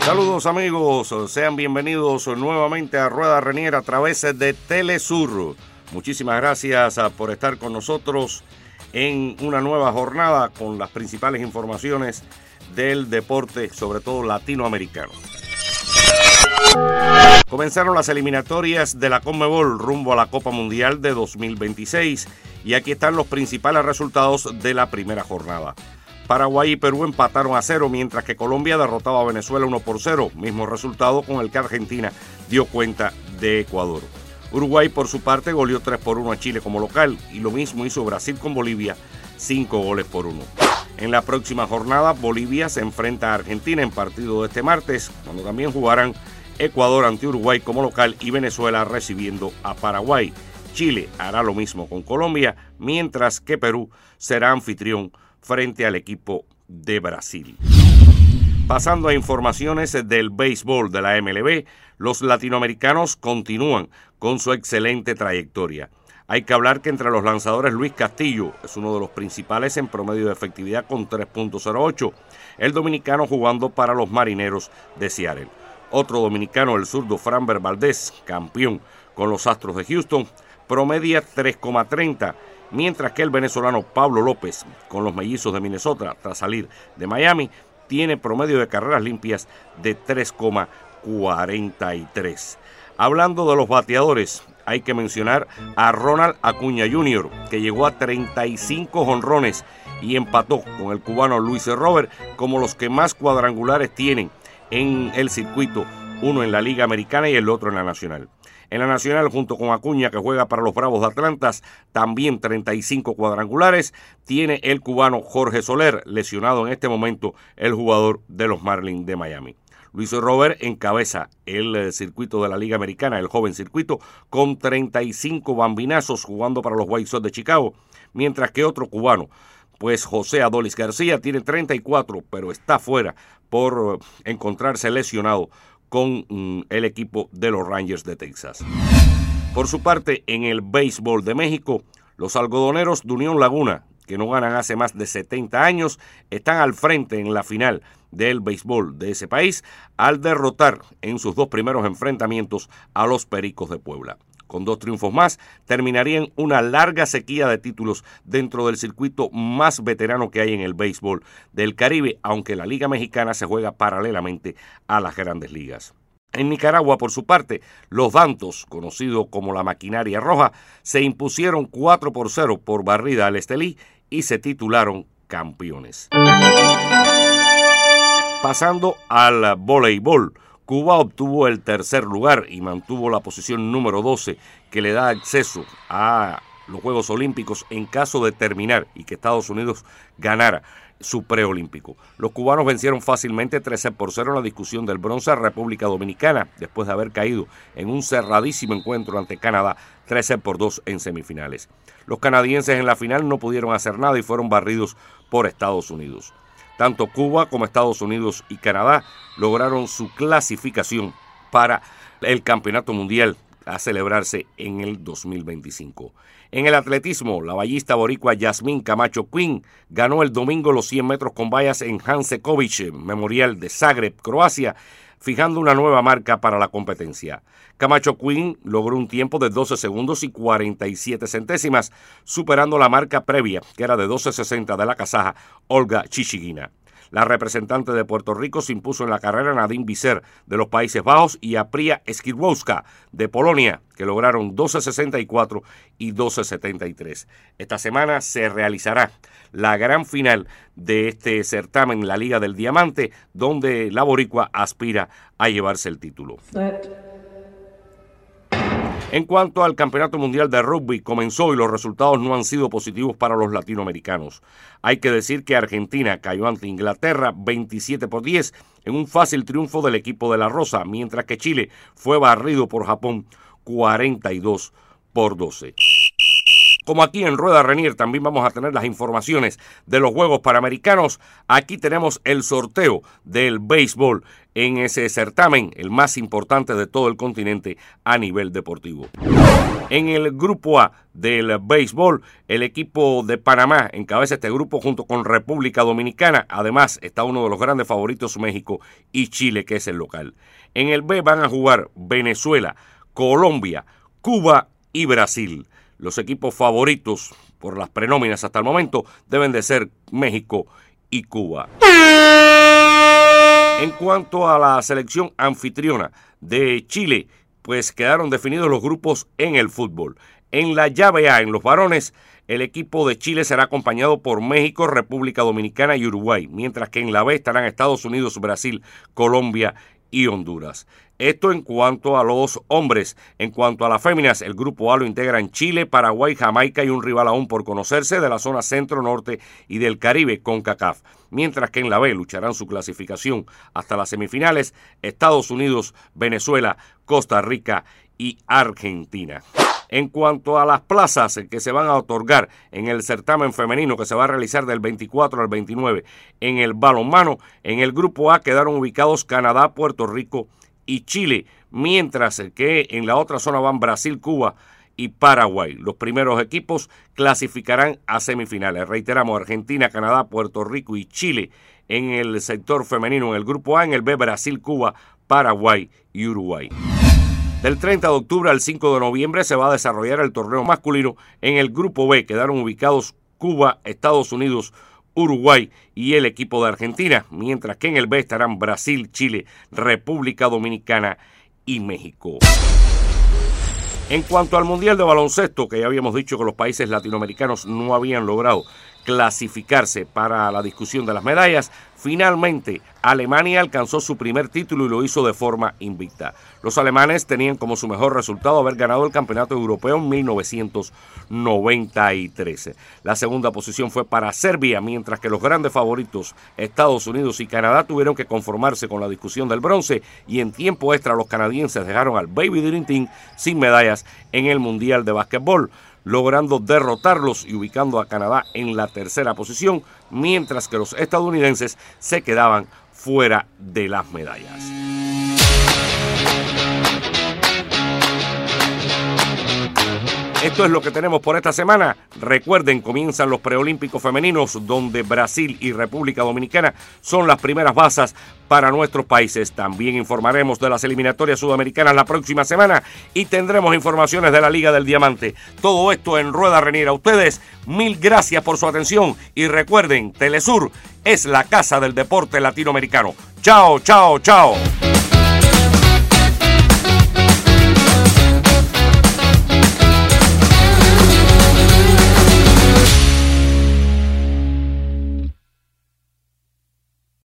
Saludos amigos, sean bienvenidos nuevamente a Rueda Renier a través de Telesur. Muchísimas gracias ah, por estar con nosotros en una nueva jornada con las principales informaciones del deporte, sobre todo latinoamericano. Comenzaron las eliminatorias de la Conmebol rumbo a la Copa Mundial de 2026 y aquí están los principales resultados de la primera jornada. Paraguay y Perú empataron a cero, mientras que Colombia derrotaba a Venezuela 1 por 0, mismo resultado con el que Argentina dio cuenta de Ecuador. Uruguay por su parte goleó 3 por 1 a Chile como local y lo mismo hizo Brasil con Bolivia, 5 goles por 1. En la próxima jornada Bolivia se enfrenta a Argentina en partido de este martes, cuando también jugarán Ecuador ante Uruguay como local y Venezuela recibiendo a Paraguay. Chile hará lo mismo con Colombia, mientras que Perú será anfitrión frente al equipo de Brasil. Pasando a informaciones del béisbol de la MLB, los latinoamericanos continúan con su excelente trayectoria. Hay que hablar que entre los lanzadores Luis Castillo es uno de los principales en promedio de efectividad con 3.08, el dominicano jugando para los Marineros de Seattle. Otro dominicano, el zurdo Framber Valdez, campeón con los Astros de Houston, promedia 3,30 mientras que el venezolano Pablo López, con los mellizos de Minnesota tras salir de Miami, tiene promedio de carreras limpias de 3,43. Hablando de los bateadores, hay que mencionar a Ronald Acuña Jr., que llegó a 35 jonrones y empató con el cubano Luis Robert como los que más cuadrangulares tienen en el circuito, uno en la Liga Americana y el otro en la Nacional. En la Nacional, junto con Acuña, que juega para los Bravos de Atlantas, también 35 cuadrangulares, tiene el cubano Jorge Soler, lesionado en este momento el jugador de los Marlins de Miami. Luis Robert encabeza el eh, circuito de la Liga Americana, el joven circuito, con 35 bambinazos jugando para los White Sox de Chicago, mientras que otro cubano, pues José Adolis García, tiene 34, pero está fuera por eh, encontrarse lesionado con mm, el equipo de los Rangers de Texas. Por su parte, en el béisbol de México, los algodoneros de Unión Laguna, que no ganan hace más de 70 años, están al frente en la final del béisbol de ese país al derrotar en sus dos primeros enfrentamientos a los Pericos de Puebla. Con dos triunfos más, terminarían una larga sequía de títulos dentro del circuito más veterano que hay en el béisbol del Caribe, aunque la Liga Mexicana se juega paralelamente a las grandes ligas. En Nicaragua, por su parte, los Dantos, conocidos como la Maquinaria Roja, se impusieron 4 por 0 por barrida al Estelí y se titularon campeones. Pasando al voleibol. Cuba obtuvo el tercer lugar y mantuvo la posición número 12 que le da acceso a los Juegos Olímpicos en caso de terminar y que Estados Unidos ganara su preolímpico. Los cubanos vencieron fácilmente 13 por 0 en la discusión del bronce a República Dominicana, después de haber caído en un cerradísimo encuentro ante Canadá 13 por 2 en semifinales. Los canadienses en la final no pudieron hacer nada y fueron barridos por Estados Unidos. Tanto Cuba como Estados Unidos y Canadá lograron su clasificación para el Campeonato Mundial a celebrarse en el 2025. En el atletismo, la ballista boricua Yasmín Camacho Quinn ganó el domingo los 100 metros con vallas en Hansekovic, Memorial de Zagreb, Croacia, fijando una nueva marca para la competencia. Camacho Quinn logró un tiempo de 12 segundos y 47 centésimas, superando la marca previa, que era de 12.60 de la kazaja Olga Chichigina. La representante de Puerto Rico se impuso en la carrera Nadine Visser de los Países Bajos y Apria Skirwowska de Polonia, que lograron 12.64 y 12.73. Esta semana se realizará la gran final de este certamen, la Liga del Diamante, donde la Boricua aspira a llevarse el título. En cuanto al Campeonato Mundial de Rugby, comenzó y los resultados no han sido positivos para los latinoamericanos. Hay que decir que Argentina cayó ante Inglaterra 27 por 10 en un fácil triunfo del equipo de la Rosa, mientras que Chile fue barrido por Japón 42 por 12. Como aquí en Rueda Renier también vamos a tener las informaciones de los Juegos Panamericanos, aquí tenemos el sorteo del béisbol en ese certamen, el más importante de todo el continente a nivel deportivo. En el grupo A del béisbol, el equipo de Panamá encabeza este grupo junto con República Dominicana. Además, está uno de los grandes favoritos México y Chile, que es el local. En el B van a jugar Venezuela, Colombia, Cuba y Brasil. Los equipos favoritos por las prenóminas hasta el momento deben de ser México y Cuba. En cuanto a la selección anfitriona de Chile, pues quedaron definidos los grupos en el fútbol. En la llave A, en los varones, el equipo de Chile será acompañado por México, República Dominicana y Uruguay, mientras que en la B estarán Estados Unidos, Brasil, Colombia y Honduras. Esto en cuanto a los hombres. En cuanto a las féminas, el grupo A lo integran Chile, Paraguay, Jamaica y un rival aún por conocerse de la zona centro-norte y del Caribe con CACAF. Mientras que en la B lucharán su clasificación hasta las semifinales Estados Unidos, Venezuela, Costa Rica y Argentina. En cuanto a las plazas que se van a otorgar en el certamen femenino que se va a realizar del 24 al 29 en el balonmano, en el grupo A quedaron ubicados Canadá, Puerto Rico y Chile, mientras que en la otra zona van Brasil, Cuba y Paraguay. Los primeros equipos clasificarán a semifinales. Reiteramos, Argentina, Canadá, Puerto Rico y Chile en el sector femenino, en el grupo A, en el B, Brasil, Cuba, Paraguay y Uruguay. Del 30 de octubre al 5 de noviembre se va a desarrollar el torneo masculino. En el grupo B quedaron ubicados Cuba, Estados Unidos, Uruguay y el equipo de Argentina, mientras que en el B estarán Brasil, Chile, República Dominicana y México. En cuanto al Mundial de Baloncesto, que ya habíamos dicho que los países latinoamericanos no habían logrado clasificarse para la discusión de las medallas, finalmente Alemania alcanzó su primer título y lo hizo de forma invicta. Los alemanes tenían como su mejor resultado haber ganado el Campeonato Europeo en 1993. La segunda posición fue para Serbia, mientras que los grandes favoritos Estados Unidos y Canadá tuvieron que conformarse con la discusión del bronce y en tiempo extra los canadienses dejaron al Baby Dream Team sin medallas en el Mundial de Básquetbol logrando derrotarlos y ubicando a Canadá en la tercera posición, mientras que los estadounidenses se quedaban fuera de las medallas. Esto es lo que tenemos por esta semana. Recuerden, comienzan los preolímpicos femeninos donde Brasil y República Dominicana son las primeras basas para nuestros países. También informaremos de las eliminatorias sudamericanas la próxima semana y tendremos informaciones de la Liga del Diamante. Todo esto en Rueda Reniera. Ustedes, mil gracias por su atención y recuerden, Telesur es la casa del deporte latinoamericano. Chao, chao, chao.